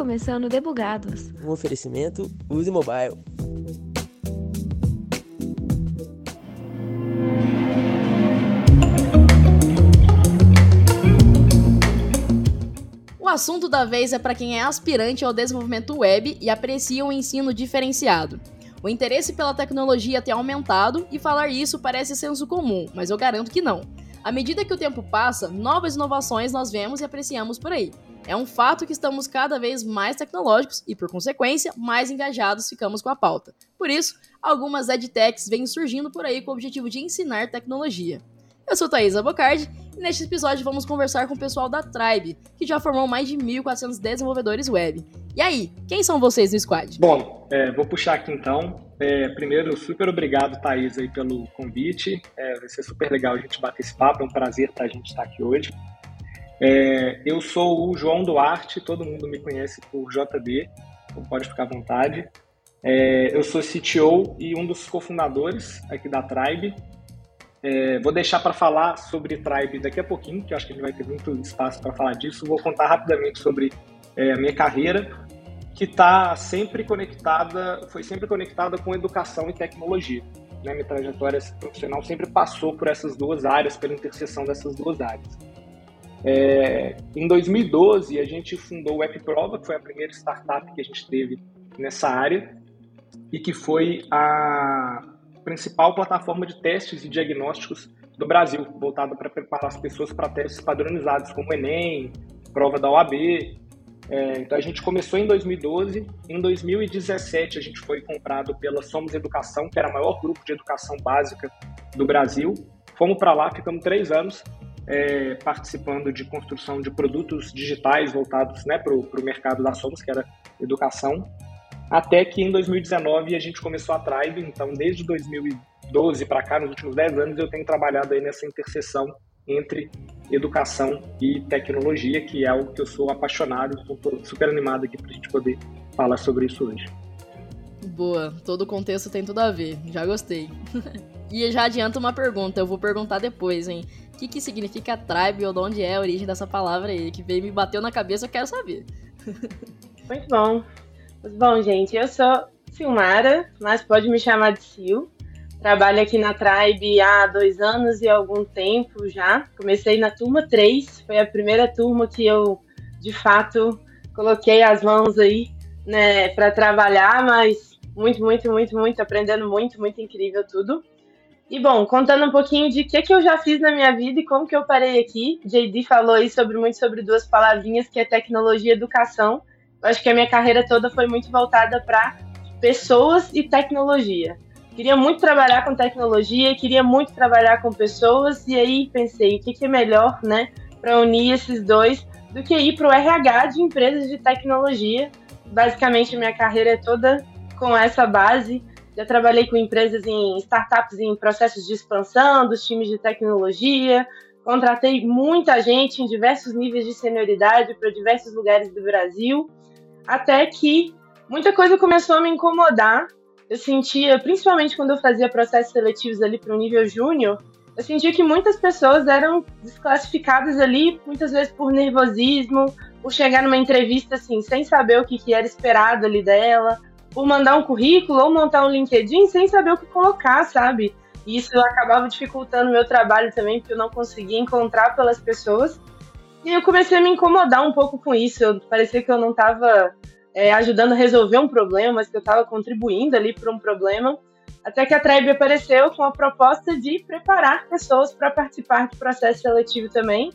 começando Debugados. Um oferecimento Use Mobile. O assunto da vez é para quem é aspirante ao desenvolvimento web e aprecia um ensino diferenciado. O interesse pela tecnologia tem aumentado e falar isso parece senso comum, mas eu garanto que não. À medida que o tempo passa, novas inovações nós vemos e apreciamos por aí. É um fato que estamos cada vez mais tecnológicos e, por consequência, mais engajados ficamos com a pauta. Por isso, algumas edtechs vêm surgindo por aí com o objetivo de ensinar tecnologia. Eu sou Thaís Abocardi neste episódio vamos conversar com o pessoal da Tribe, que já formou mais de 1.400 desenvolvedores web. E aí, quem são vocês no squad? Bom, é, vou puxar aqui então. É, primeiro, super obrigado, Thaís, aí, pelo convite. É, vai ser super legal a gente bater esse papo, é um prazer a gente estar aqui hoje. É, eu sou o João Duarte, todo mundo me conhece por JD, então pode ficar à vontade. É, eu sou CTO e um dos cofundadores aqui da Tribe. É, vou deixar para falar sobre Tribe daqui a pouquinho, que eu acho que a gente vai ter muito espaço para falar disso. Vou contar rapidamente sobre é, a minha carreira, que está sempre conectada, foi sempre conectada com educação e tecnologia. Né? Minha trajetória profissional sempre passou por essas duas áreas, pela interseção dessas duas áreas. É, em 2012, a gente fundou o AppProva, que foi a primeira startup que a gente teve nessa área e que foi a principal plataforma de testes e diagnósticos do Brasil, voltada para preparar as pessoas para testes padronizados, como Enem, prova da OAB. É, então a gente começou em 2012, em 2017 a gente foi comprado pela Somos Educação, que era o maior grupo de educação básica do Brasil. Fomos para lá, ficamos três anos é, participando de construção de produtos digitais voltados né, para o mercado da Somos, que era educação. Até que em 2019 a gente começou a Tribe, então desde 2012 para cá, nos últimos 10 anos, eu tenho trabalhado aí nessa interseção entre educação e tecnologia, que é algo que eu sou apaixonado, estou super animado aqui para a gente poder falar sobre isso hoje. Boa, todo o contexto tem tudo a ver, já gostei. e já adianta uma pergunta, eu vou perguntar depois, hein? O que, que significa tribe ou de onde é a origem dessa palavra aí? Que veio me bateu na cabeça, eu quero saber. Muito bom. Gente, eu sou Silmara, mas pode me chamar de Sil. Trabalho aqui na Tribe há dois anos e algum tempo já. Comecei na turma 3, foi a primeira turma que eu, de fato, coloquei as mãos aí né, para trabalhar, mas muito, muito, muito, muito, aprendendo muito, muito incrível tudo. E bom, contando um pouquinho de o que, que eu já fiz na minha vida e como que eu parei aqui. JD falou aí sobre muito sobre duas palavrinhas que é tecnologia e educação. Acho que a minha carreira toda foi muito voltada para pessoas e tecnologia. Queria muito trabalhar com tecnologia, queria muito trabalhar com pessoas, e aí pensei, o que, que é melhor, né, para unir esses dois do que ir para o RH de empresas de tecnologia. Basicamente, minha carreira é toda com essa base. Já trabalhei com empresas em startups em processos de expansão dos times de tecnologia, contratei muita gente em diversos níveis de senioridade para diversos lugares do Brasil até que muita coisa começou a me incomodar. Eu sentia, principalmente quando eu fazia processos seletivos ali para o nível júnior, eu sentia que muitas pessoas eram desclassificadas ali, muitas vezes por nervosismo, por chegar numa entrevista assim, sem saber o que, que era esperado ali dela, por mandar um currículo ou montar um LinkedIn sem saber o que colocar, sabe? E isso acabava dificultando o meu trabalho também, porque eu não conseguia encontrar pelas pessoas. E eu comecei a me incomodar um pouco com isso. Eu, parecia que eu não estava é, ajudando a resolver um problema, mas que eu estava contribuindo ali para um problema. Até que a Tribe apareceu com a proposta de preparar pessoas para participar do processo seletivo também.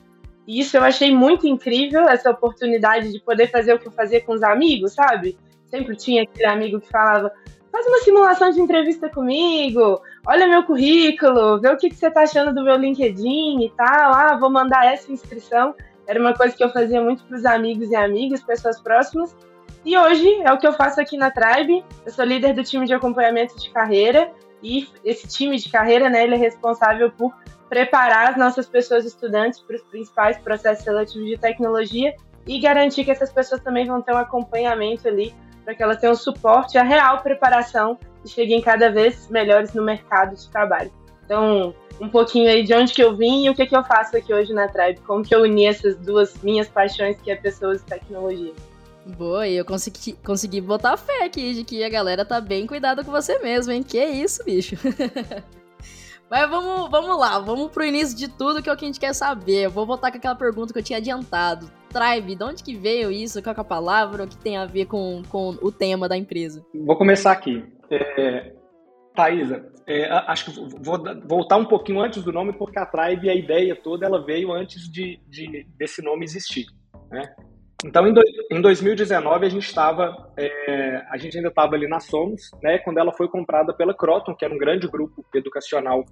E isso eu achei muito incrível, essa oportunidade de poder fazer o que eu fazia com os amigos, sabe? Sempre tinha aquele amigo que falava: faz uma simulação de entrevista comigo, olha meu currículo, vê o que, que você está achando do meu LinkedIn e tal, ah, vou mandar essa inscrição. Era uma coisa que eu fazia muito para os amigos e amigas, pessoas próximas. E hoje é o que eu faço aqui na Tribe. Eu sou líder do time de acompanhamento de carreira e esse time de carreira, né, ele é responsável por preparar as nossas pessoas estudantes para os principais processos seletivos de tecnologia e garantir que essas pessoas também vão ter um acompanhamento ali para que elas tenham suporte, a real preparação e cheguem cada vez melhores no mercado de trabalho. Então, um pouquinho aí de onde que eu vim e o que, que eu faço aqui hoje na Tribe, como que eu uni essas duas minhas paixões, que é pessoas e tecnologia. Boa, e eu consegui, consegui botar fé aqui de que a galera tá bem cuidada com você mesmo, hein? Que isso, bicho. Mas vamos, vamos lá, vamos pro início de tudo que é o que a gente quer saber. Eu vou voltar com aquela pergunta que eu tinha adiantado. Tribe, de onde que veio isso? Qual é a palavra? O que tem a ver com, com o tema da empresa? Vou começar aqui. É, Thaisa, é, acho que vou voltar um pouquinho antes do nome, porque a Tribe, a ideia toda, ela veio antes de, de desse nome existir. Né? Então, em, do, em 2019, a gente estava, é, a gente ainda estava ali na Somos, né, quando ela foi comprada pela Croton, que era um grande grupo educacional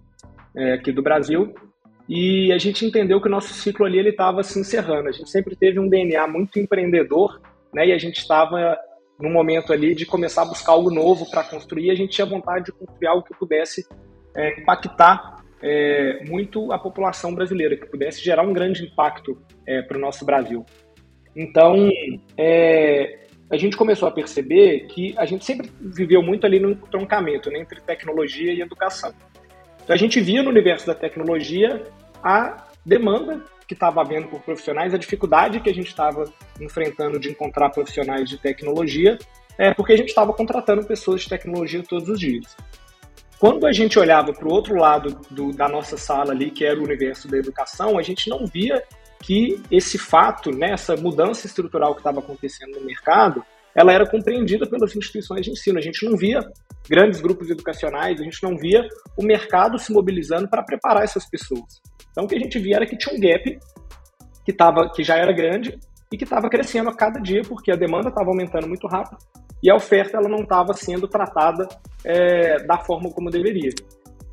é, aqui do Brasil, e a gente entendeu que o nosso ciclo ali ele estava se encerrando. A gente sempre teve um DNA muito empreendedor, né, e a gente estava no momento ali de começar a buscar algo novo para construir. A gente tinha vontade de construir algo que pudesse é, impactar é, muito a população brasileira, que pudesse gerar um grande impacto é, para o nosso Brasil. Então, é, a gente começou a perceber que a gente sempre viveu muito ali no troncamento né, entre tecnologia e educação. Então, a gente via no universo da tecnologia a demanda que estava havendo por profissionais, a dificuldade que a gente estava enfrentando de encontrar profissionais de tecnologia, é porque a gente estava contratando pessoas de tecnologia todos os dias. Quando a gente olhava para o outro lado do, da nossa sala ali, que era o universo da educação, a gente não via que esse fato, né, essa mudança estrutural que estava acontecendo no mercado, ela era compreendida pelas instituições de ensino. A gente não via grandes grupos educacionais, a gente não via o mercado se mobilizando para preparar essas pessoas. Então, o que a gente via era que tinha um gap que, tava, que já era grande e que estava crescendo a cada dia, porque a demanda estava aumentando muito rápido e a oferta ela não estava sendo tratada é, da forma como deveria.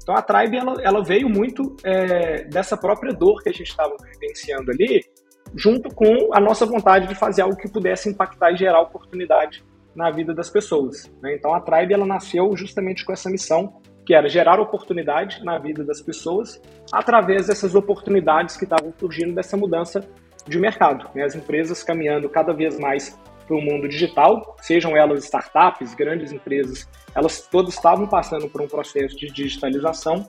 Então a Tribe ela, ela veio muito é, dessa própria dor que a gente estava vivenciando ali, junto com a nossa vontade de fazer algo que pudesse impactar e gerar oportunidade na vida das pessoas. Né? Então a Tribe ela nasceu justamente com essa missão que era gerar oportunidade na vida das pessoas através dessas oportunidades que estavam surgindo dessa mudança de mercado. Né? As empresas caminhando cada vez mais para o mundo digital, sejam elas startups, grandes empresas, elas todas estavam passando por um processo de digitalização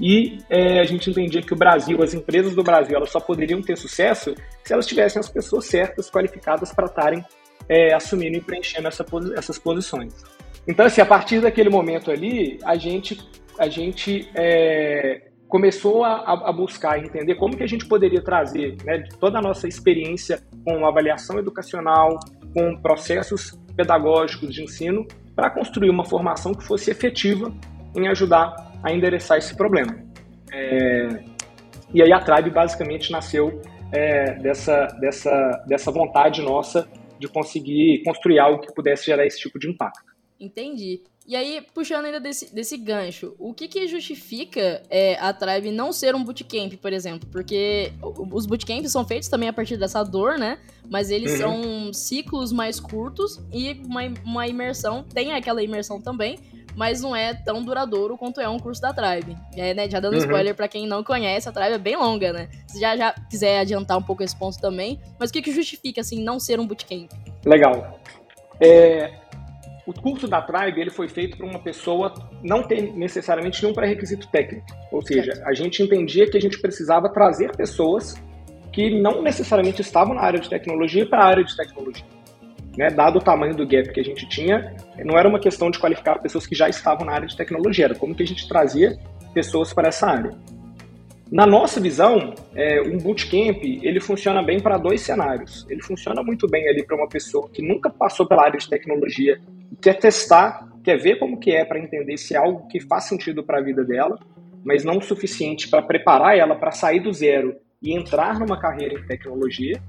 e é, a gente entendia que o Brasil, as empresas do Brasil, elas só poderiam ter sucesso se elas tivessem as pessoas certas, qualificadas para estarem é, assumindo e preenchendo essa, essas posições. Então, assim, a partir daquele momento ali, a gente, a gente é, começou a, a, buscar entender como que a gente poderia trazer né, toda a nossa experiência com avaliação educacional, com processos pedagógicos de ensino para construir uma formação que fosse efetiva em ajudar a endereçar esse problema. É, e aí a Tribe basicamente nasceu é, dessa, dessa, dessa vontade nossa de conseguir construir algo que pudesse gerar esse tipo de impacto. Entendi. E aí, puxando ainda desse, desse gancho, o que que justifica é, a Tribe não ser um bootcamp, por exemplo? Porque os bootcamps são feitos também a partir dessa dor, né? Mas eles uhum. são ciclos mais curtos e uma, uma imersão, tem aquela imersão também, mas não é tão duradouro quanto é um curso da Tribe. É, né, já dando uhum. spoiler para quem não conhece, a Tribe é bem longa, né? Se já, já quiser adiantar um pouco esse ponto também, mas o que que justifica, assim, não ser um bootcamp? Legal. É, o curso da Tribe ele foi feito para uma pessoa não ter necessariamente nenhum pré-requisito técnico. Ou seja, certo. a gente entendia que a gente precisava trazer pessoas que não necessariamente estavam na área de tecnologia para a área de tecnologia. Né? Dado o tamanho do gap que a gente tinha, não era uma questão de qualificar pessoas que já estavam na área de tecnologia, era como que a gente trazia pessoas para essa área. Na nossa visão, é, um bootcamp ele funciona bem para dois cenários. Ele funciona muito bem ali para uma pessoa que nunca passou pela área de tecnologia quer testar, quer ver como que é para entender se é algo que faz sentido para a vida dela, mas não o suficiente para preparar ela para sair do zero e entrar numa carreira em tecnologia,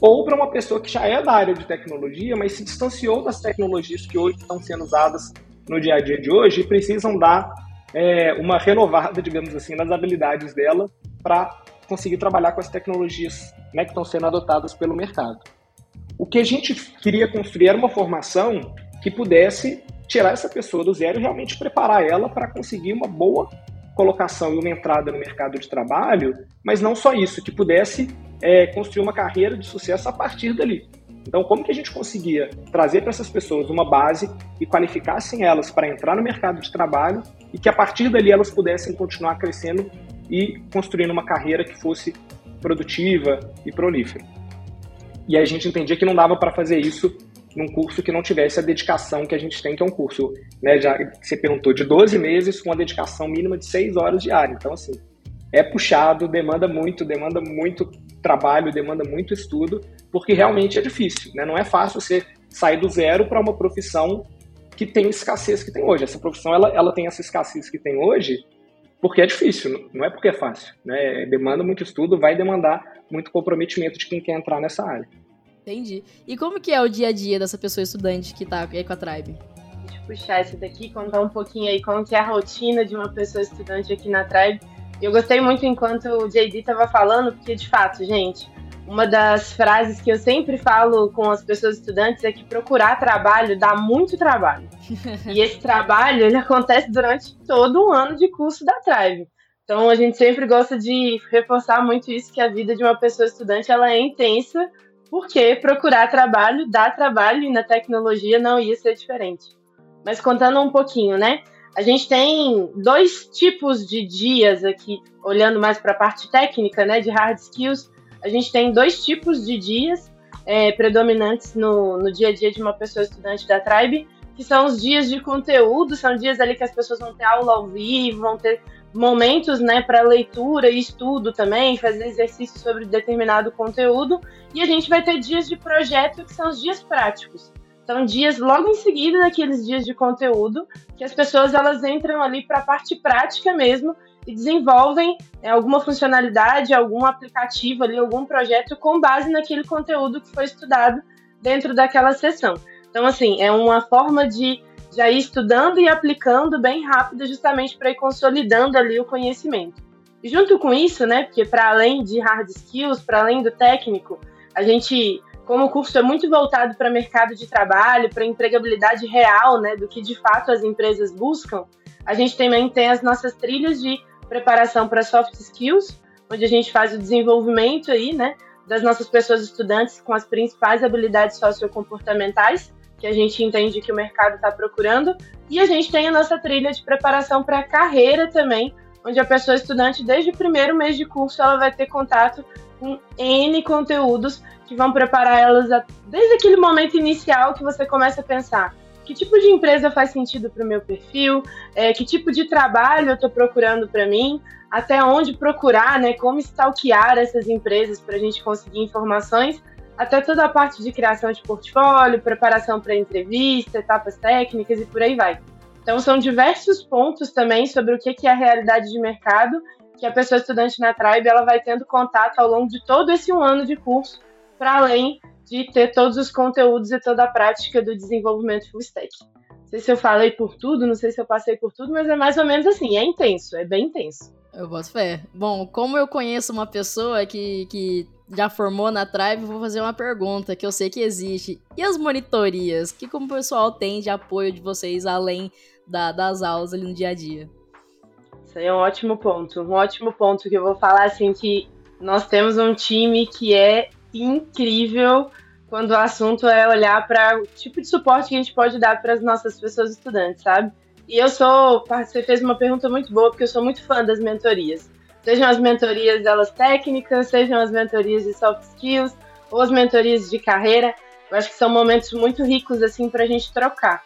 ou para uma pessoa que já é da área de tecnologia, mas se distanciou das tecnologias que hoje estão sendo usadas no dia a dia de hoje e precisam dar é, uma renovada, digamos assim, nas habilidades dela para conseguir trabalhar com as tecnologias né, que estão sendo adotadas pelo mercado. O que a gente queria construir era uma formação que pudesse tirar essa pessoa do zero e realmente preparar ela para conseguir uma boa colocação e uma entrada no mercado de trabalho, mas não só isso, que pudesse é, construir uma carreira de sucesso a partir dali. Então, como que a gente conseguia trazer para essas pessoas uma base e qualificassem elas para entrar no mercado de trabalho e que a partir dali elas pudessem continuar crescendo e construindo uma carreira que fosse produtiva e prolífera. e a gente entendia que não dava para fazer isso num curso que não tivesse a dedicação que a gente tem, que é um curso, né, já você perguntou, de 12 meses com uma dedicação mínima de 6 horas diárias. Então, assim, é puxado, demanda muito, demanda muito trabalho, demanda muito estudo, porque realmente é difícil, né? Não é fácil você sair do zero para uma profissão que tem escassez que tem hoje. Essa profissão, ela, ela tem essa escassez que tem hoje porque é difícil, não é porque é fácil, né? Demanda muito estudo, vai demandar muito comprometimento de quem quer entrar nessa área. Entendi. E como que é o dia a dia dessa pessoa estudante que tá aí com a Tribe? Deixa eu puxar esse daqui, contar um pouquinho aí como que é a rotina de uma pessoa estudante aqui na Tribe. Eu gostei muito enquanto o JD estava falando, porque de fato, gente, uma das frases que eu sempre falo com as pessoas estudantes é que procurar trabalho dá muito trabalho. e esse trabalho ele acontece durante todo o ano de curso da Tribe. Então a gente sempre gosta de reforçar muito isso que a vida de uma pessoa estudante ela é intensa, porque procurar trabalho dá trabalho e na tecnologia não ia ser diferente. Mas contando um pouquinho, né? A gente tem dois tipos de dias aqui, olhando mais para a parte técnica, né, de hard skills. A gente tem dois tipos de dias é, predominantes no, no dia a dia de uma pessoa estudante da Tribe, que são os dias de conteúdo, são dias ali que as pessoas vão ter aula ao vivo, vão ter momentos né, para leitura e estudo também, fazer exercício sobre determinado conteúdo, e a gente vai ter dias de projeto, que são os dias práticos. São dias logo em seguida daqueles dias de conteúdo, que as pessoas elas entram ali para a parte prática mesmo e desenvolvem é, alguma funcionalidade, algum aplicativo ali, algum projeto com base naquele conteúdo que foi estudado dentro daquela sessão. Então, assim, é uma forma de já ir estudando e aplicando bem rápido, justamente para ir consolidando ali o conhecimento. E junto com isso, né, porque para além de hard skills, para além do técnico, a gente como o curso é muito voltado para mercado de trabalho, para empregabilidade real, né, do que de fato as empresas buscam, a gente também tem as nossas trilhas de preparação para soft skills, onde a gente faz o desenvolvimento aí, né, das nossas pessoas estudantes com as principais habilidades sociocomportamentais que a gente entende que o mercado está procurando, e a gente tem a nossa trilha de preparação para a carreira também, onde a pessoa estudante, desde o primeiro mês de curso, ela vai ter contato com N conteúdos que vão preparar elas a, desde aquele momento inicial que você começa a pensar que tipo de empresa faz sentido para o meu perfil, é, que tipo de trabalho eu estou procurando para mim, até onde procurar, né, como stalkear essas empresas para a gente conseguir informações, até toda a parte de criação de portfólio, preparação para entrevista, etapas técnicas e por aí vai. Então são diversos pontos também sobre o que é a realidade de mercado que a pessoa estudante na Tribe ela vai tendo contato ao longo de todo esse um ano de curso, para além de ter todos os conteúdos e toda a prática do desenvolvimento full stack. Não sei se eu falei por tudo, não sei se eu passei por tudo, mas é mais ou menos assim, é intenso, é bem intenso. Eu boto fé. Bom, como eu conheço uma pessoa que, que já formou na Tribe, vou fazer uma pergunta que eu sei que existe. E as monitorias? Que como o pessoal tem de apoio de vocês além da, das aulas ali no dia a dia? Isso aí é um ótimo ponto. Um ótimo ponto que eu vou falar assim que nós temos um time que é incrível quando o assunto é olhar para o tipo de suporte que a gente pode dar para as nossas pessoas estudantes, sabe? E eu sou, você fez uma pergunta muito boa, porque eu sou muito fã das mentorias. Sejam as mentorias delas técnicas, sejam as mentorias de soft skills, ou as mentorias de carreira. Eu acho que são momentos muito ricos assim para a gente trocar.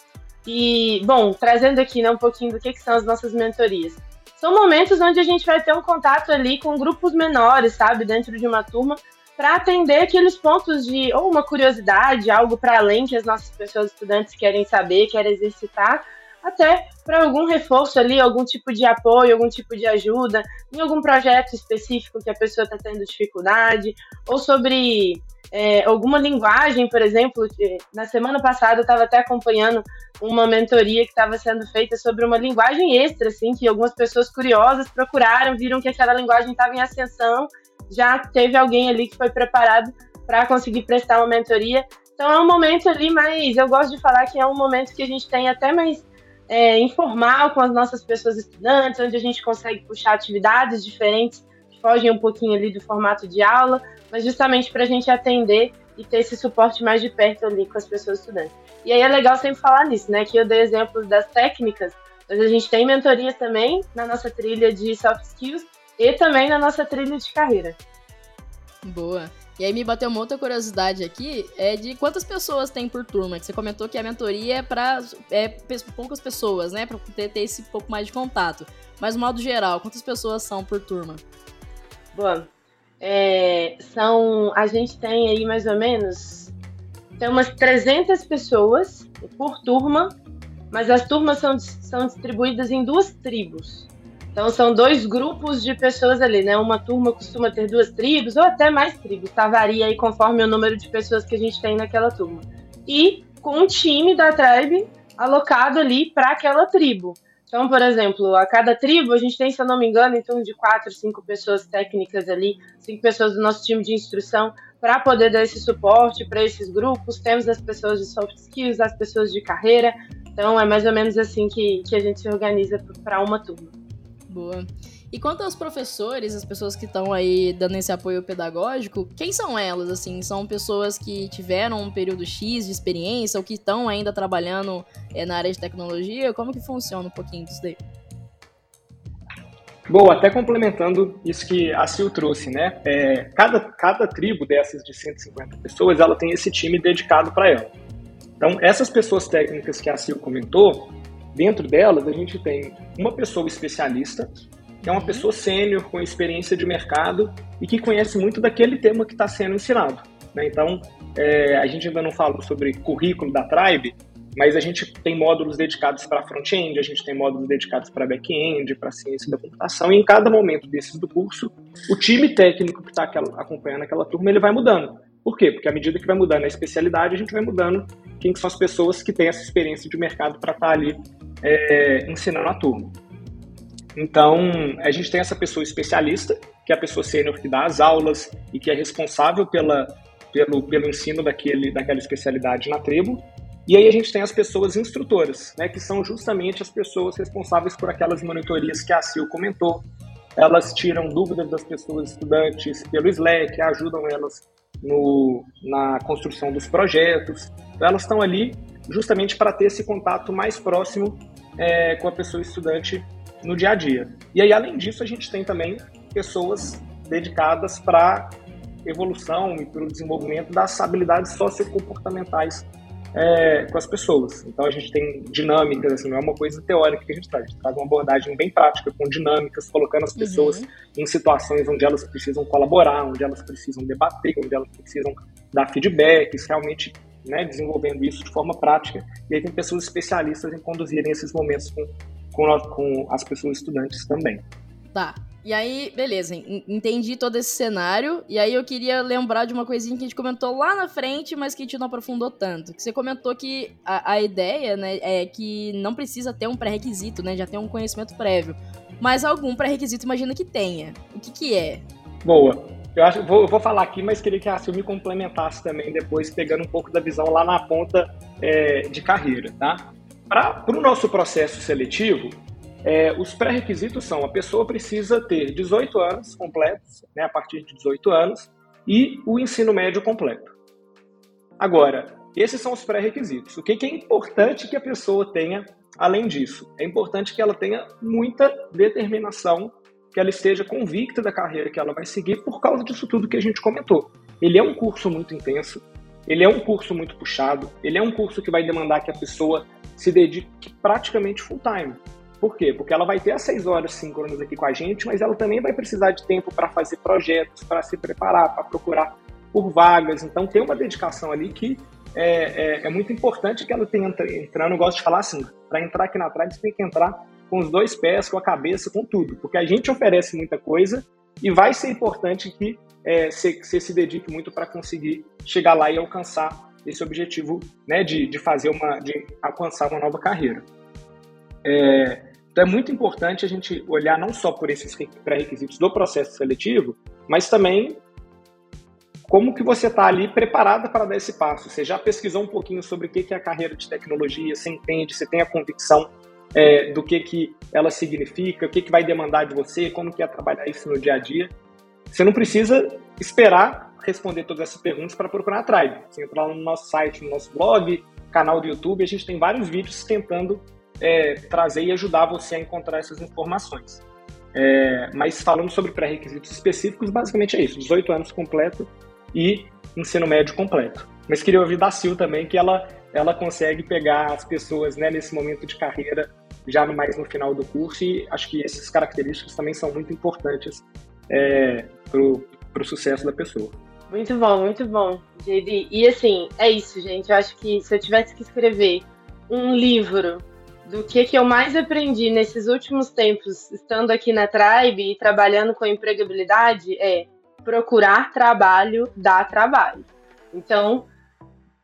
E, bom, trazendo aqui né, um pouquinho do que, que são as nossas mentorias são momentos onde a gente vai ter um contato ali com grupos menores, sabe, dentro de uma turma, para atender aqueles pontos de ou uma curiosidade, algo para além que as nossas pessoas estudantes querem saber, querem exercitar, até para algum reforço ali, algum tipo de apoio, algum tipo de ajuda, em algum projeto específico que a pessoa está tendo dificuldade, ou sobre é, alguma linguagem, por exemplo. Na semana passada eu estava até acompanhando uma mentoria que estava sendo feita sobre uma linguagem extra, assim, que algumas pessoas curiosas procuraram, viram que aquela linguagem estava em ascensão, já teve alguém ali que foi preparado para conseguir prestar uma mentoria. Então é um momento ali, mas eu gosto de falar que é um momento que a gente tem até mais é, informal com as nossas pessoas estudantes, onde a gente consegue puxar atividades diferentes que fogem um pouquinho ali do formato de aula, mas justamente para a gente atender e ter esse suporte mais de perto ali com as pessoas estudantes. E aí é legal sempre falar nisso, né? Que eu dei exemplos das técnicas, mas a gente tem mentorias também na nossa trilha de soft skills e também na nossa trilha de carreira. Boa. E aí me bateu uma outra curiosidade aqui, é de quantas pessoas tem por turma? Que você comentou que a mentoria é para é, poucas pessoas, né? Para ter, ter esse pouco mais de contato. Mas, no modo geral, quantas pessoas são por turma? Boa. É, são, a gente tem aí mais ou menos, tem umas 300 pessoas por turma, mas as turmas são, são distribuídas em duas tribos. Então são dois grupos de pessoas ali, né? Uma turma costuma ter duas tribos ou até mais tribos, tá? Varia aí conforme o número de pessoas que a gente tem naquela turma. E com um time da tribe alocado ali para aquela tribo. Então, por exemplo, a cada tribo a gente tem, se eu não me engano, em torno de quatro, cinco pessoas técnicas ali, cinco pessoas do nosso time de instrução para poder dar esse suporte para esses grupos. Temos as pessoas de soft skills, as pessoas de carreira. Então, é mais ou menos assim que, que a gente se organiza para uma turma. Boa. E quanto aos professores, as pessoas que estão aí dando esse apoio pedagógico, quem são elas, assim? São pessoas que tiveram um período X de experiência ou que estão ainda trabalhando é, na área de tecnologia? Como que funciona um pouquinho disso daí? Bom, até complementando isso que a Sil trouxe, né? É, cada, cada tribo dessas de 150 pessoas, ela tem esse time dedicado para ela. Então, essas pessoas técnicas que a Sil comentou, dentro delas a gente tem uma pessoa especialista, que é uma pessoa sênior com experiência de mercado e que conhece muito daquele tema que está sendo ensinado. Né? Então, é, a gente ainda não falou sobre currículo da Tribe, mas a gente tem módulos dedicados para front-end, a gente tem módulos dedicados para back-end, para ciência da computação, e em cada momento desses do curso, o time técnico que está acompanhando aquela turma, ele vai mudando. Por quê? Porque à medida que vai mudando a especialidade, a gente vai mudando quem são as pessoas que têm essa experiência de mercado para estar tá ali é, ensinando a turma. Então, a gente tem essa pessoa especialista, que é a pessoa sênior que dá as aulas e que é responsável pela, pelo, pelo ensino daquele, daquela especialidade na tribo. E aí a gente tem as pessoas instrutoras, né, que são justamente as pessoas responsáveis por aquelas monitorias que a Sil comentou. Elas tiram dúvidas das pessoas estudantes pelo Slack, ajudam elas no, na construção dos projetos. Então, elas estão ali justamente para ter esse contato mais próximo é, com a pessoa estudante no dia a dia. E aí, além disso, a gente tem também pessoas dedicadas para evolução e para o desenvolvimento das habilidades sociocomportamentais é, com as pessoas. Então a gente tem dinâmicas, assim, não é uma coisa teórica que a gente traz, a gente traz uma abordagem bem prática, com dinâmicas, colocando as pessoas uhum. em situações onde elas precisam colaborar, onde elas precisam debater, onde elas precisam dar feedbacks, realmente né, desenvolvendo isso de forma prática. E aí tem pessoas especialistas em conduzirem esses momentos com, com, com as pessoas estudantes também. Tá. E aí, beleza, entendi todo esse cenário. E aí eu queria lembrar de uma coisinha que a gente comentou lá na frente, mas que a gente não aprofundou tanto. Você comentou que a, a ideia, né, é que não precisa ter um pré-requisito, né? Já tem um conhecimento prévio. Mas algum pré-requisito imagina que tenha. O que, que é? Boa. Eu acho, vou, vou falar aqui, mas queria que a Sil me complementasse também depois, pegando um pouco da visão lá na ponta é, de carreira, tá? Para o nosso processo seletivo, é, os pré-requisitos são: a pessoa precisa ter 18 anos completos, né, a partir de 18 anos, e o ensino médio completo. Agora, esses são os pré-requisitos. O que, que é importante que a pessoa tenha além disso? É importante que ela tenha muita determinação que ela esteja convicta da carreira que ela vai seguir por causa disso tudo que a gente comentou. Ele é um curso muito intenso, ele é um curso muito puxado, ele é um curso que vai demandar que a pessoa se dedique praticamente full time. Por quê? Porque ela vai ter as seis horas síncronas aqui com a gente, mas ela também vai precisar de tempo para fazer projetos, para se preparar, para procurar por vagas. Então tem uma dedicação ali que é, é, é muito importante que ela tenha entrando. Eu gosto de falar assim: para entrar aqui na Tribe, você tem que entrar com os dois pés, com a cabeça, com tudo, porque a gente oferece muita coisa e vai ser importante que é, você, você se dedique muito para conseguir chegar lá e alcançar esse objetivo né, de, de fazer uma, de alcançar uma nova carreira. É, então é muito importante a gente olhar não só por esses pré-requisitos do processo seletivo, mas também como que você está ali preparada para dar esse passo. Você já pesquisou um pouquinho sobre o que é a carreira de tecnologia, você entende, você tem a convicção é, do que, que ela significa, o que, que vai demandar de você, como que é trabalhar isso no dia a dia. Você não precisa esperar responder todas essas perguntas para procurar a Tribe. Você entra lá no nosso site, no nosso blog, canal do YouTube, a gente tem vários vídeos tentando é, trazer e ajudar você a encontrar essas informações. É, mas falando sobre pré-requisitos específicos, basicamente é isso: 18 anos completo e ensino médio completo. Mas queria ouvir da Sil também, que ela, ela consegue pegar as pessoas né, nesse momento de carreira, já mais no final do curso, e acho que essas características também são muito importantes é, para o sucesso da pessoa. Muito bom, muito bom, JD. E assim, é isso, gente. Eu acho que se eu tivesse que escrever um livro do que, que eu mais aprendi nesses últimos tempos, estando aqui na Tribe e trabalhando com empregabilidade, é procurar trabalho dá trabalho. Então,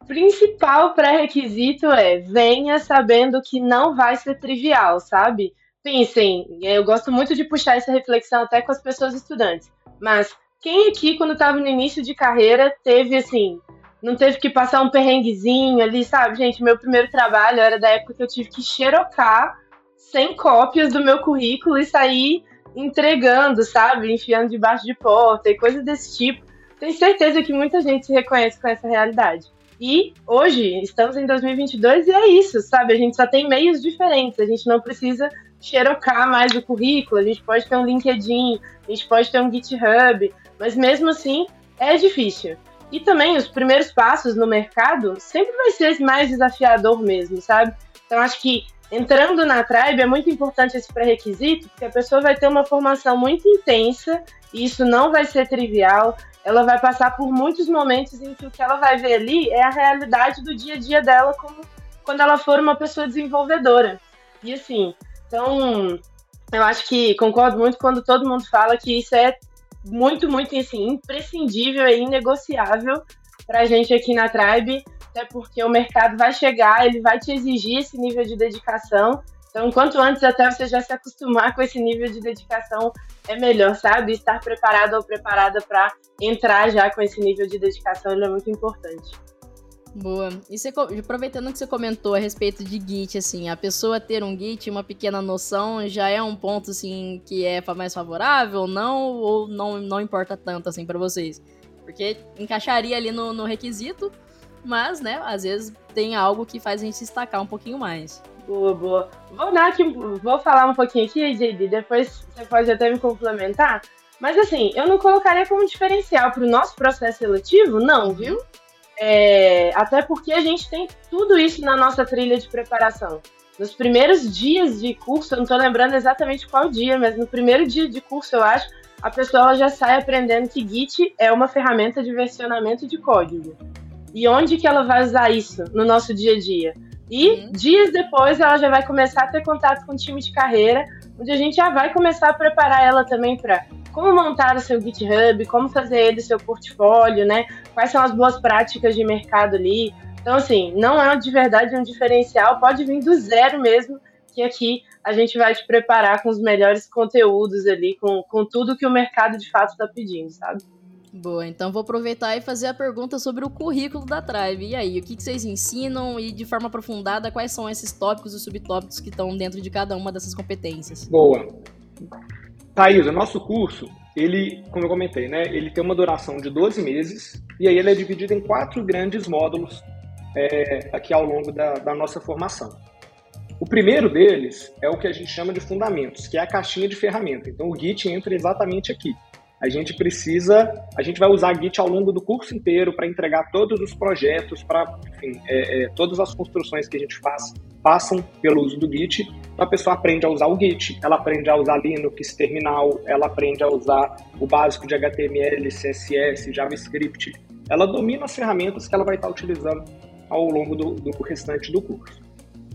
principal pré-requisito é venha sabendo que não vai ser trivial, sabe? Pensem, eu gosto muito de puxar essa reflexão até com as pessoas estudantes, mas quem aqui, quando estava no início de carreira, teve assim, não teve que passar um perrenguezinho ali, sabe? Gente, meu primeiro trabalho era da época que eu tive que xerocar 100 cópias do meu currículo e sair entregando, sabe? Enfiando debaixo de porta e coisas desse tipo. Tenho certeza que muita gente se reconhece com essa realidade. E hoje, estamos em 2022 e é isso, sabe? A gente só tem meios diferentes, a gente não precisa xerocar mais o currículo, a gente pode ter um LinkedIn, a gente pode ter um GitHub, mas mesmo assim é difícil. E também os primeiros passos no mercado sempre vai ser mais desafiador mesmo, sabe? Então acho que entrando na Tribe é muito importante esse pré-requisito, porque a pessoa vai ter uma formação muito intensa, e isso não vai ser trivial ela vai passar por muitos momentos em que o que ela vai ver ali é a realidade do dia a dia dela como quando ela for uma pessoa desenvolvedora. E assim, então eu acho que concordo muito quando todo mundo fala que isso é muito, muito assim, imprescindível e inegociável para a gente aqui na Tribe, até porque o mercado vai chegar, ele vai te exigir esse nível de dedicação então, quanto antes até você já se acostumar com esse nível de dedicação, é melhor, sabe? Estar preparado ou preparada para entrar já com esse nível de dedicação, é muito importante. Boa. E você, aproveitando que você comentou a respeito de Git, assim, a pessoa ter um Git, uma pequena noção, já é um ponto, assim, que é mais favorável, não, ou não, não importa tanto, assim, para vocês? Porque encaixaria ali no, no requisito, mas, né, às vezes tem algo que faz a gente destacar um pouquinho mais. Boa, boa. Vou dar aqui, vou falar um pouquinho aqui, JD, depois você pode até me complementar. Mas assim, eu não colocaria como diferencial para o nosso processo seletivo, não, viu? É, até porque a gente tem tudo isso na nossa trilha de preparação. Nos primeiros dias de curso, eu não estou lembrando exatamente qual dia, mas no primeiro dia de curso, eu acho, a pessoa já sai aprendendo que Git é uma ferramenta de versionamento de código. E onde que ela vai usar isso no nosso dia a dia? E uhum. dias depois ela já vai começar a ter contato com o time de carreira, onde a gente já vai começar a preparar ela também para como montar o seu GitHub, como fazer ele seu portfólio, né? Quais são as boas práticas de mercado ali. Então, assim, não é de verdade um diferencial, pode vir do zero mesmo, que aqui a gente vai te preparar com os melhores conteúdos ali, com, com tudo que o mercado de fato está pedindo, sabe? Boa, então vou aproveitar e fazer a pergunta sobre o currículo da Tribe. E aí, o que, vocês ensinam e de forma aprofundada, quais são esses tópicos e subtópicos que estão dentro de cada uma dessas competências? Boa. Thaís, o nosso curso, ele, como eu comentei, né, ele tem uma duração de 12 meses e aí ele é dividido em quatro grandes módulos é, aqui ao longo da, da nossa formação. O primeiro deles é o que a gente chama de fundamentos, que é a caixinha de ferramenta. Então o Git entra exatamente aqui a gente precisa, a gente vai usar Git ao longo do curso inteiro para entregar todos os projetos, para, é, é, todas as construções que a gente faz passam pelo uso do Git. A pessoa aprende a usar o Git, ela aprende a usar Linux, terminal, ela aprende a usar o básico de HTML, CSS, JavaScript. Ela domina as ferramentas que ela vai estar utilizando ao longo do, do restante do curso.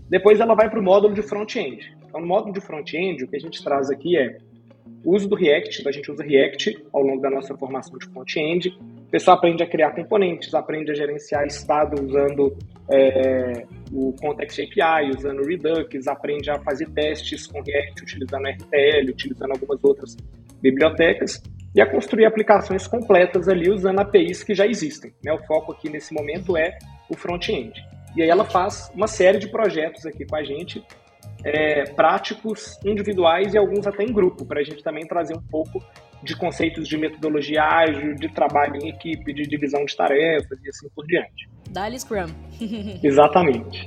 Depois ela vai para o módulo de front-end. Então, no módulo de front-end, o que a gente traz aqui é uso do React, então a gente usa React ao longo da nossa formação de front-end. O pessoal aprende a criar componentes, aprende a gerenciar estado usando é, o Context API, usando o Redux, aprende a fazer testes com React utilizando RTL, utilizando algumas outras bibliotecas e a construir aplicações completas ali usando APIs que já existem. Né? O foco aqui nesse momento é o front-end. E aí ela faz uma série de projetos aqui com a gente é, práticos individuais e alguns até em grupo, para a gente também trazer um pouco de conceitos de metodologia ágil, de trabalho em equipe, de divisão de tarefas e assim por diante. Dali Scrum. Exatamente.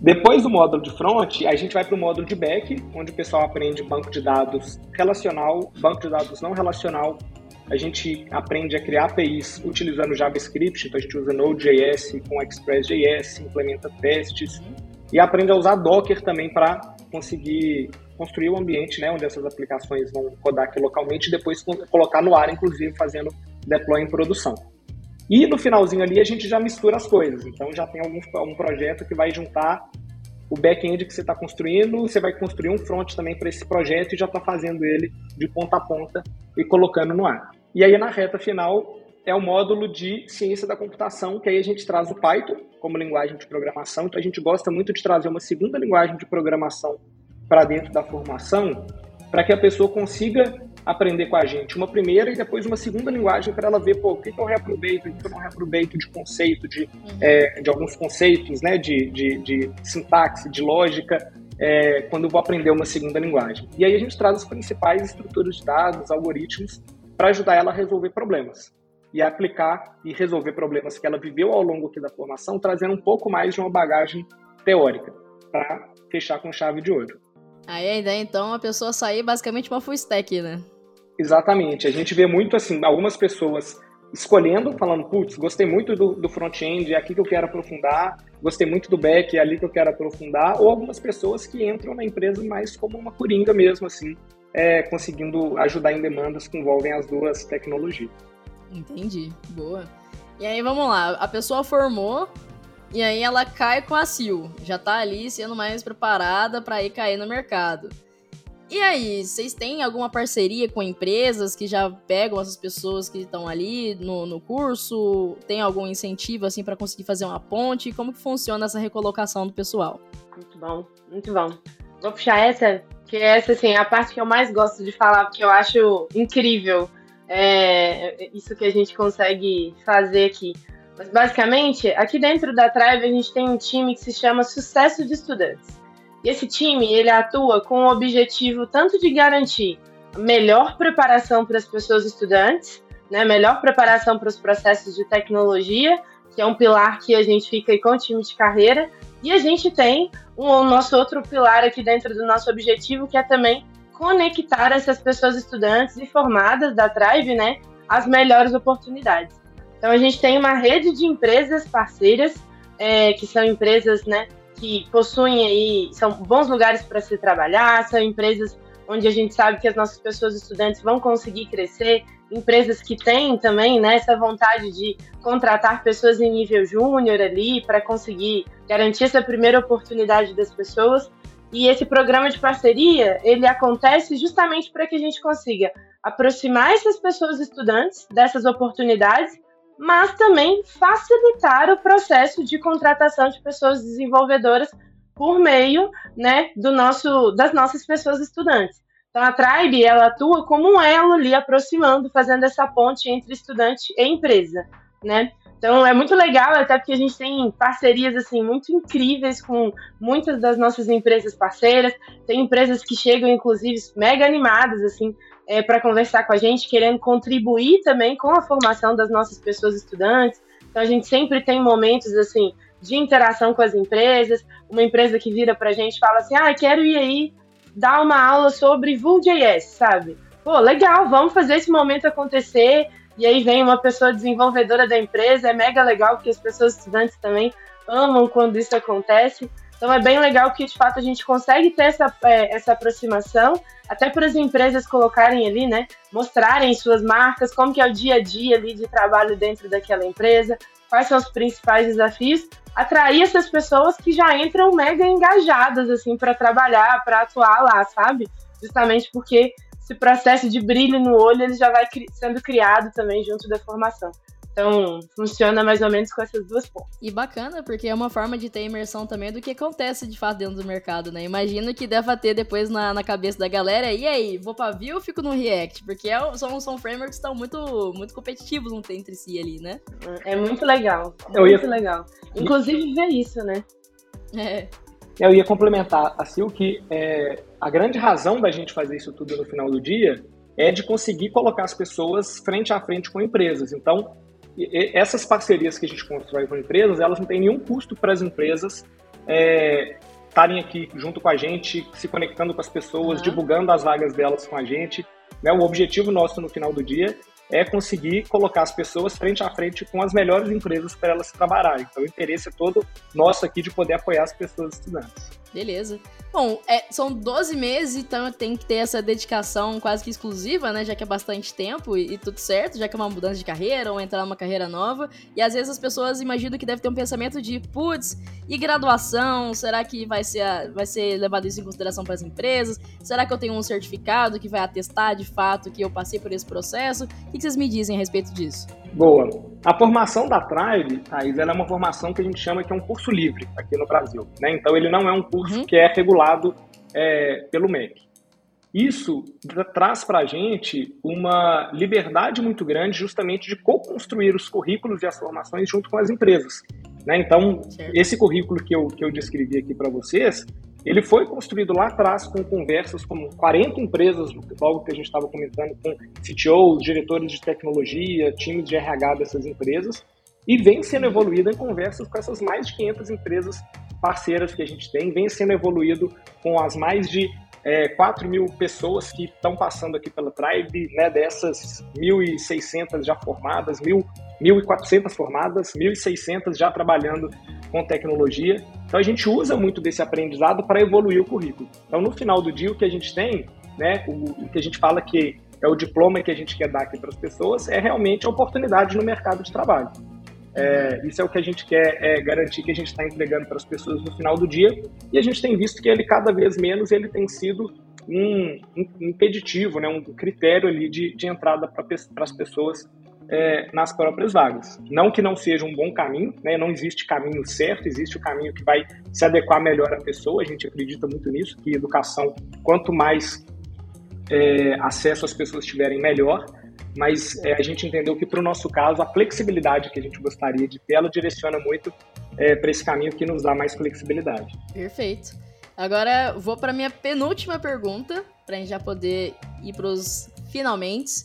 Depois do módulo de front, a gente vai para o módulo de back, onde o pessoal aprende banco de dados relacional, banco de dados não relacional, a gente aprende a criar APIs utilizando JavaScript, então a gente usa Node.js com Express.js, implementa testes e aprende a usar Docker também para conseguir construir o ambiente né, onde essas aplicações vão rodar aqui localmente e depois colocar no ar, inclusive fazendo deploy em produção. E no finalzinho ali a gente já mistura as coisas. Então já tem algum um projeto que vai juntar o back-end que você está construindo, você vai construir um front também para esse projeto e já está fazendo ele de ponta a ponta e colocando no ar. E aí na reta final é o módulo de ciência da computação, que aí a gente traz o Python como linguagem de programação. Então a gente gosta muito de trazer uma segunda linguagem de programação para dentro da formação, para que a pessoa consiga aprender com a gente uma primeira e depois uma segunda linguagem para ela ver, pô, o que, que eu reaproveito, o que, eu não reaproveito de conceito, de, uhum. é, de alguns conceitos, né, de, de, de sintaxe, de lógica, é, quando eu vou aprender uma segunda linguagem. E aí a gente traz as principais estruturas de dados, algoritmos, para ajudar ela a resolver problemas e aplicar e resolver problemas que ela viveu ao longo aqui da formação, trazendo um pouco mais de uma bagagem teórica para fechar com chave de ouro. Aí a ideia então é a pessoa sair basicamente uma full stack, né? Exatamente. A gente vê muito assim, algumas pessoas escolhendo, falando, putz, gostei muito do, do front-end, é aqui que eu quero aprofundar, gostei muito do back, é ali que eu quero aprofundar, ou algumas pessoas que entram na empresa mais como uma coringa mesmo, assim, é, conseguindo ajudar em demandas que envolvem as duas tecnologias. Entendi, boa. E aí vamos lá, a pessoa formou, e aí ela cai com a Sil, já tá ali sendo mais preparada para ir cair no mercado. E aí, vocês têm alguma parceria com empresas que já pegam essas pessoas que estão ali no, no curso? Tem algum incentivo assim para conseguir fazer uma ponte? Como que funciona essa recolocação do pessoal? Muito bom, muito bom. Vou puxar essa, que essa assim, é a parte que eu mais gosto de falar, porque eu acho incrível é, isso que a gente consegue fazer aqui. Basicamente, aqui dentro da Tribe a gente tem um time que se chama Sucesso de Estudantes. E esse time, ele atua com o objetivo tanto de garantir melhor preparação para as pessoas estudantes, né, melhor preparação para os processos de tecnologia, que é um pilar que a gente fica com o time de carreira, e a gente tem o nosso outro pilar aqui dentro do nosso objetivo, que é também conectar essas pessoas estudantes e formadas da Tribe, né, às melhores oportunidades. Então a gente tem uma rede de empresas parceiras, é, que são empresas né, que possuem aí, são bons lugares para se trabalhar, são empresas onde a gente sabe que as nossas pessoas estudantes vão conseguir crescer, empresas que têm também né, essa vontade de contratar pessoas em nível júnior ali para conseguir garantir essa primeira oportunidade das pessoas. E esse programa de parceria, ele acontece justamente para que a gente consiga aproximar essas pessoas estudantes dessas oportunidades mas também facilitar o processo de contratação de pessoas desenvolvedoras por meio né, do nosso, das nossas pessoas estudantes. Então, a Tribe ela atua como um elo ali, aproximando, fazendo essa ponte entre estudante e empresa. Né? Então, é muito legal, até porque a gente tem parcerias assim muito incríveis com muitas das nossas empresas parceiras. Tem empresas que chegam, inclusive, mega animadas, assim, é, para conversar com a gente, querendo contribuir também com a formação das nossas pessoas estudantes. Então a gente sempre tem momentos assim de interação com as empresas. Uma empresa que vira para a gente e fala assim: ah, quero ir aí dar uma aula sobre Vue.js, sabe? Pô, legal, vamos fazer esse momento acontecer. E aí vem uma pessoa desenvolvedora da empresa, é mega legal, porque as pessoas estudantes também amam quando isso acontece. Então é bem legal que de fato a gente consegue ter essa, é, essa aproximação, até para as empresas colocarem ali, né, mostrarem suas marcas, como que é o dia a dia ali de trabalho dentro daquela empresa, quais são os principais desafios, atrair essas pessoas que já entram mega engajadas assim para trabalhar, para atuar lá, sabe? Justamente porque esse processo de brilho no olho ele já vai sendo criado também junto da formação. Então, funciona mais ou menos com essas duas pontas. E bacana, porque é uma forma de ter imersão também do que acontece de fato dentro do mercado, né? Imagino que deva ter depois na, na cabeça da galera, e aí, vou pra Vue ou fico no React? Porque é, são, são frameworks que estão muito, muito competitivos entre si ali, né? É muito legal. É muito ia... legal. Inclusive ver isso, né? É. Eu ia complementar, assim, o que é, a grande razão da gente fazer isso tudo no final do dia é de conseguir colocar as pessoas frente a frente com empresas. Então, essas parcerias que a gente constrói com empresas, elas não têm nenhum custo para as empresas é, estarem é, aqui junto com a gente, se conectando com as pessoas, uhum. divulgando as vagas delas com a gente. Né? O objetivo nosso no final do dia é conseguir colocar as pessoas frente a frente com as melhores empresas para elas trabalharem. Então, o interesse é todo nosso aqui de poder apoiar as pessoas estudantes. Beleza. Bom, é, são 12 meses, então tem que ter essa dedicação quase que exclusiva, né? Já que é bastante tempo e, e, tudo certo, já que é uma mudança de carreira ou entrar numa carreira nova. E às vezes as pessoas imaginam que deve ter um pensamento de, putz, e graduação? Será que vai ser, vai ser levado isso em consideração para as empresas? Será que eu tenho um certificado que vai atestar de fato que eu passei por esse processo? O que vocês me dizem a respeito disso? Boa. A formação da Tribe, Thaís, ela é uma formação que a gente chama que é um curso livre aqui no Brasil. Né? Então, ele não é um curso uhum. que é regulado é, pelo MEC. Isso traz para a gente uma liberdade muito grande justamente de co-construir os currículos e as formações junto com as empresas. Né? Então, esse currículo que eu, que eu descrevi aqui para vocês, ele foi construído lá atrás com conversas com 40 empresas, logo que a gente estava comentando, com CTOs, diretores de tecnologia, times de RH dessas empresas, e vem sendo evoluído em conversas com essas mais de 500 empresas parceiras que a gente tem, vem sendo evoluído com as mais de é, 4 mil pessoas que estão passando aqui pela Tribe, né, dessas 1.600 já formadas, 1.400 formadas, 1.600 já trabalhando com tecnologia. Então a gente usa muito desse aprendizado para evoluir o currículo. Então no final do dia o que a gente tem, né, o, o que a gente fala que é o diploma que a gente quer dar aqui para as pessoas, é realmente a oportunidade no mercado de trabalho. É, isso é o que a gente quer é, garantir que a gente está entregando para as pessoas no final do dia. E a gente tem visto que ele cada vez menos ele tem sido um, um impeditivo, né, um critério ali de, de entrada para as pessoas é, nas próprias vagas. Não que não seja um bom caminho, né, não existe caminho certo, existe o caminho que vai se adequar melhor à pessoa, a gente acredita muito nisso, que educação, quanto mais é, acesso as pessoas tiverem, melhor, mas é, a gente entendeu que, para o nosso caso, a flexibilidade que a gente gostaria de ter, ela direciona muito é, para esse caminho que nos dá mais flexibilidade. Perfeito. Agora vou para minha penúltima pergunta, para a gente já poder ir para os finalmente.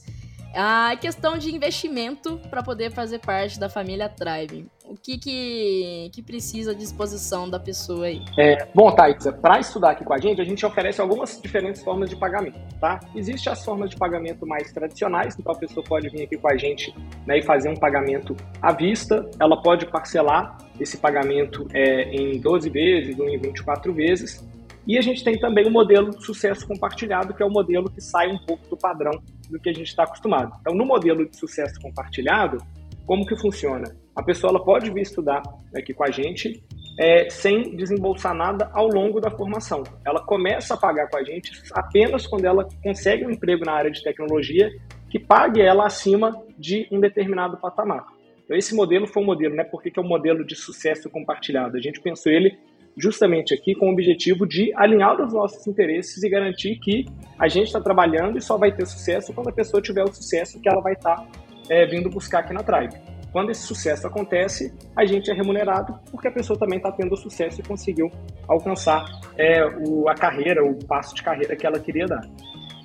A questão de investimento para poder fazer parte da família Tribe. O que, que, que precisa de disposição da pessoa aí? É, bom, Thaisa, para estudar aqui com a gente, a gente oferece algumas diferentes formas de pagamento, tá? Existem as formas de pagamento mais tradicionais, então a pessoa pode vir aqui com a gente né, e fazer um pagamento à vista, ela pode parcelar esse pagamento é, em 12 vezes ou em 24 vezes, e a gente tem também o modelo de sucesso compartilhado, que é o modelo que sai um pouco do padrão do que a gente está acostumado. Então, no modelo de sucesso compartilhado, como que funciona? A pessoa ela pode vir estudar aqui com a gente é, sem desembolsar nada ao longo da formação. Ela começa a pagar com a gente apenas quando ela consegue um emprego na área de tecnologia que pague ela acima de um determinado patamar. Então, esse modelo foi um modelo, né? Por que, que é um modelo de sucesso compartilhado? A gente pensou ele justamente aqui com o objetivo de alinhar os nossos interesses e garantir que a gente está trabalhando e só vai ter sucesso quando a pessoa tiver o sucesso que ela vai estar tá, é, vindo buscar aqui na Tribe. Quando esse sucesso acontece, a gente é remunerado porque a pessoa também está tendo sucesso e conseguiu alcançar é, o, a carreira, o passo de carreira que ela queria dar.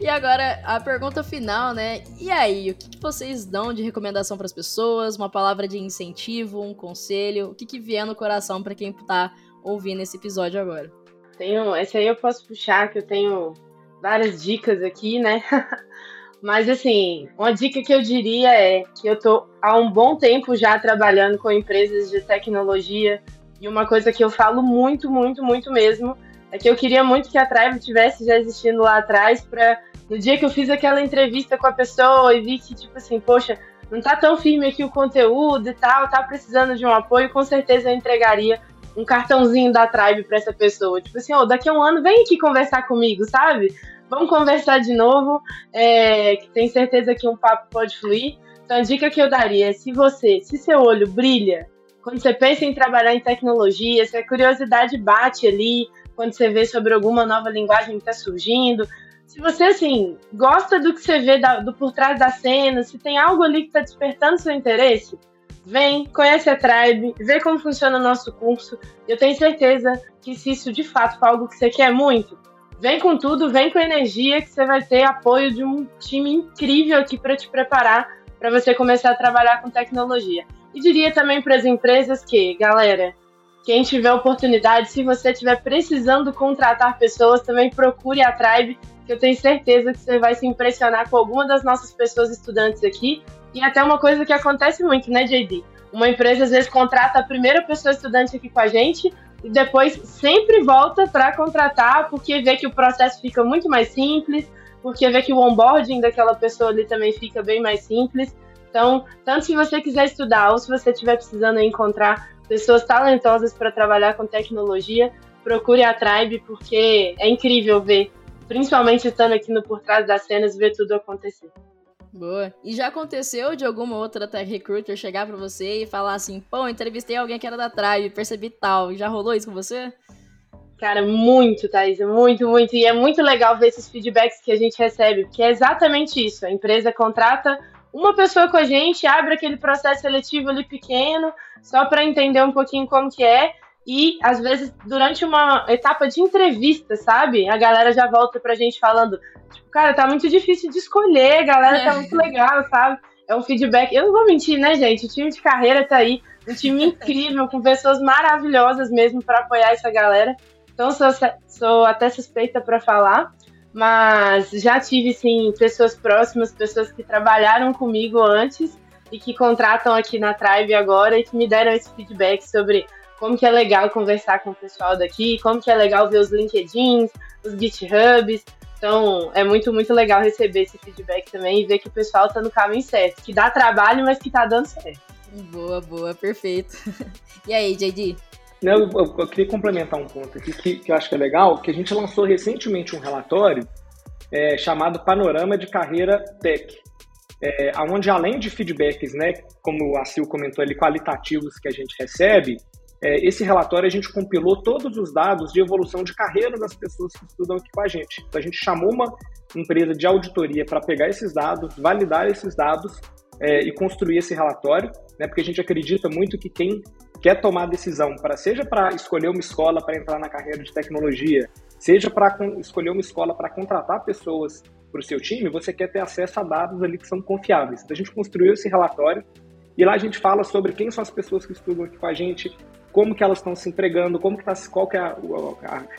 E agora a pergunta final, né? E aí, o que, que vocês dão de recomendação para as pessoas? Uma palavra de incentivo, um conselho? O que, que vier no coração para quem está ouvir nesse episódio agora. Tenho, esse aí eu posso puxar, que eu tenho várias dicas aqui, né? Mas assim, uma dica que eu diria é que eu tô há um bom tempo já trabalhando com empresas de tecnologia e uma coisa que eu falo muito, muito, muito mesmo é que eu queria muito que a Tribe tivesse já existindo lá atrás para no dia que eu fiz aquela entrevista com a pessoa e vi que tipo assim, poxa, não tá tão firme aqui o conteúdo e tal, tá precisando de um apoio, com certeza eu entregaria um cartãozinho da Tribe para essa pessoa. Tipo assim, ó, oh, daqui a um ano vem aqui conversar comigo, sabe? Vamos conversar de novo, é, que tenho certeza que um papo pode fluir. Então a dica que eu daria é se você, se seu olho brilha, quando você pensa em trabalhar em tecnologia, se a curiosidade bate ali, quando você vê sobre alguma nova linguagem que está surgindo, se você, assim, gosta do que você vê da, do por trás da cena, se tem algo ali que está despertando seu interesse, Vem, conhece a Tribe, vê como funciona o nosso curso. Eu tenho certeza que se isso de fato for algo que você quer muito, vem com tudo, vem com energia, que você vai ter apoio de um time incrível aqui para te preparar para você começar a trabalhar com tecnologia. E diria também para as empresas que, galera, quem tiver oportunidade, se você estiver precisando contratar pessoas, também procure a Tribe, que eu tenho certeza que você vai se impressionar com alguma das nossas pessoas estudantes aqui. E até uma coisa que acontece muito, né, JD? Uma empresa às vezes contrata a primeira pessoa estudante aqui com a gente e depois sempre volta para contratar porque vê que o processo fica muito mais simples, porque vê que o onboarding daquela pessoa ali também fica bem mais simples. Então, tanto se você quiser estudar ou se você estiver precisando encontrar pessoas talentosas para trabalhar com tecnologia, procure a Tribe, porque é incrível ver, principalmente estando aqui no Por Trás das Cenas, ver tudo acontecer. Boa. E já aconteceu de alguma outra tech recruiter chegar para você e falar assim: pô, entrevistei alguém que era da Tribe, percebi tal. Já rolou isso com você? Cara, muito, Thaís, muito, muito. E é muito legal ver esses feedbacks que a gente recebe, porque é exatamente isso. A empresa contrata uma pessoa com a gente, abre aquele processo seletivo ali pequeno, só para entender um pouquinho como que é. E às vezes, durante uma etapa de entrevista, sabe? A galera já volta pra gente falando, tipo, cara, tá muito difícil de escolher, a galera tá muito legal, sabe? É um feedback. Eu não vou mentir, né, gente? O time de carreira tá aí, um time incrível, com pessoas maravilhosas mesmo para apoiar essa galera. Então, sou, sou até suspeita para falar mas já tive sim pessoas próximas, pessoas que trabalharam comigo antes e que contratam aqui na Tribe agora e que me deram esse feedback sobre como que é legal conversar com o pessoal daqui, como que é legal ver os LinkedIns, os GitHubs. Então, é muito, muito legal receber esse feedback também e ver que o pessoal está no caminho certo, que dá trabalho, mas que está dando certo. Boa, boa, perfeito. e aí, JD? Eu, eu, eu, queria complementar um ponto aqui que, que eu acho que é legal, que a gente lançou recentemente um relatório é, chamado Panorama de Carreira Tech, é, onde além de feedbacks, né, como a Sil comentou ali, qualitativos que a gente recebe, é, esse relatório a gente compilou todos os dados de evolução de carreira das pessoas que estudam aqui com a gente. Então a gente chamou uma empresa de auditoria para pegar esses dados, validar esses dados é, e construir esse relatório, né, porque a gente acredita muito que quem quer tomar decisão, para seja para escolher uma escola para entrar na carreira de tecnologia, seja para escolher uma escola para contratar pessoas para o seu time, você quer ter acesso a dados ali que são confiáveis. Então a gente construiu esse relatório e lá a gente fala sobre quem são as pessoas que estudam aqui com a gente, como que elas estão se empregando, como que tá, qual que é a,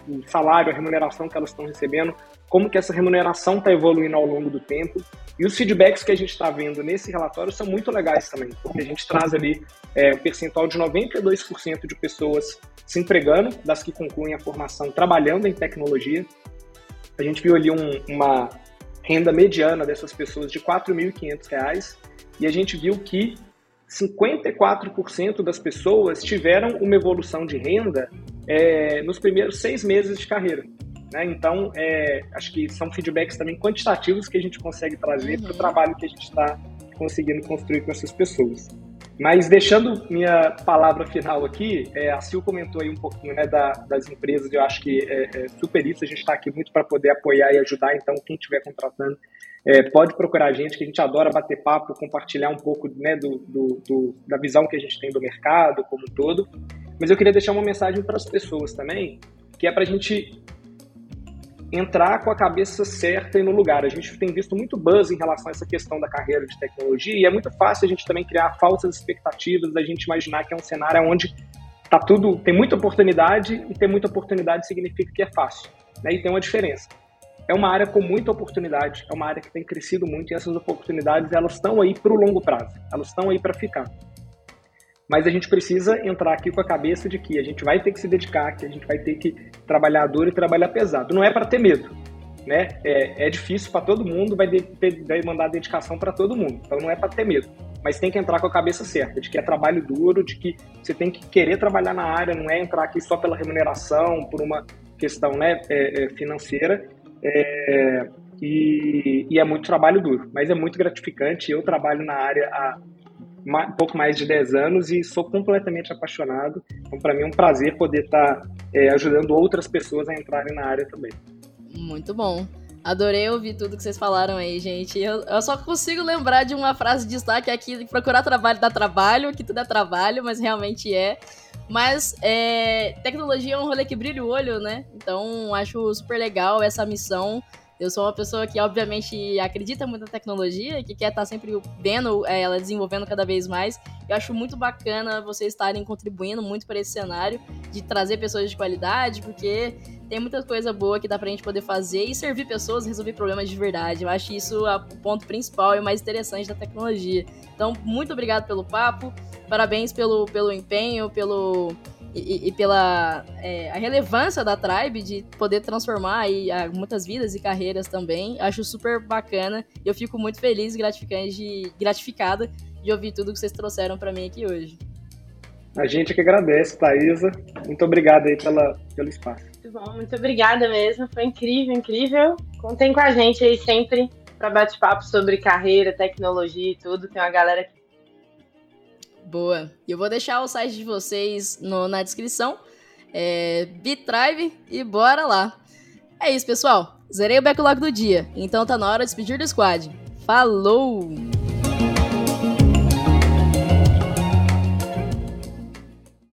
o salário, a remuneração que elas estão recebendo, como que essa remuneração está evoluindo ao longo do tempo. E os feedbacks que a gente está vendo nesse relatório são muito legais também, porque a gente traz ali é, um percentual de 92% de pessoas se empregando, das que concluem a formação trabalhando em tecnologia. A gente viu ali um, uma renda mediana dessas pessoas de R$ 4.500 e a gente viu que 54% das pessoas tiveram uma evolução de renda é, nos primeiros seis meses de carreira. Né? Então, é, acho que são feedbacks também quantitativos que a gente consegue trazer uhum. para o trabalho que a gente está conseguindo construir com essas pessoas. Mas deixando minha palavra final aqui, é, a Sil comentou aí um pouquinho né, da, das empresas, eu acho que é, é super isso, a gente está aqui muito para poder apoiar e ajudar, então quem estiver contratando é, pode procurar a gente, que a gente adora bater papo, compartilhar um pouco né, do, do, do, da visão que a gente tem do mercado como um todo. Mas eu queria deixar uma mensagem para as pessoas também, que é para a gente entrar com a cabeça certa e no lugar. A gente tem visto muito buzz em relação a essa questão da carreira de tecnologia e é muito fácil a gente também criar falsas expectativas, da gente imaginar que é um cenário onde tá tudo tem muita oportunidade e ter muita oportunidade significa que é fácil, né? E tem uma diferença é uma área com muita oportunidade, é uma área que tem crescido muito e essas oportunidades elas estão aí para o longo prazo, elas estão aí para ficar. Mas a gente precisa entrar aqui com a cabeça de que a gente vai ter que se dedicar, que a gente vai ter que trabalhar duro e trabalhar pesado. Não é para ter medo, né? É, é difícil para todo mundo, vai, de, mandar dedicação para todo mundo. Então não é para ter medo, mas tem que entrar com a cabeça certa, de que é trabalho duro, de que você tem que querer trabalhar na área, não é entrar aqui só pela remuneração, por uma questão né, é, é, financeira, é, e, e, é muito trabalho duro, mas é muito gratificante. Eu trabalho na área há um pouco mais de 10 anos e sou completamente apaixonado. Então, para mim é um prazer poder estar tá, é, ajudando outras pessoas a entrarem na área também. Muito bom. Adorei ouvir tudo que vocês falaram aí, gente. Eu, eu, só consigo lembrar de uma frase de destaque aqui: procurar trabalho dá trabalho, que tudo é trabalho, mas realmente é. Mas é, tecnologia é um rolê que brilha o olho, né? Então acho super legal essa missão. Eu sou uma pessoa que, obviamente, acredita muito na tecnologia que quer estar sempre vendo é, ela desenvolvendo cada vez mais. Eu acho muito bacana vocês estarem contribuindo muito para esse cenário de trazer pessoas de qualidade, porque tem muita coisa boa que dá pra gente poder fazer e servir pessoas, resolver problemas de verdade. Eu acho isso o ponto principal e o mais interessante da tecnologia. Então, muito obrigado pelo papo, parabéns pelo, pelo empenho, pelo e, e pela é, a relevância da Tribe de poder transformar aí, muitas vidas e carreiras também. Acho super bacana. e Eu fico muito feliz e gratificante, gratificada de ouvir tudo que vocês trouxeram para mim aqui hoje. A gente que agradece, Thaisa. Muito obrigado aí pela, pelo espaço. Muito bom, muito obrigada mesmo. Foi incrível, incrível. Contem com a gente aí sempre para bate-papo sobre carreira, tecnologia e tudo. Tem uma galera que Boa. Eu vou deixar o site de vocês no, na descrição. É Bitribe e bora lá. É isso, pessoal. Zerei o backlog do dia, então tá na hora de despedir do squad. Falou!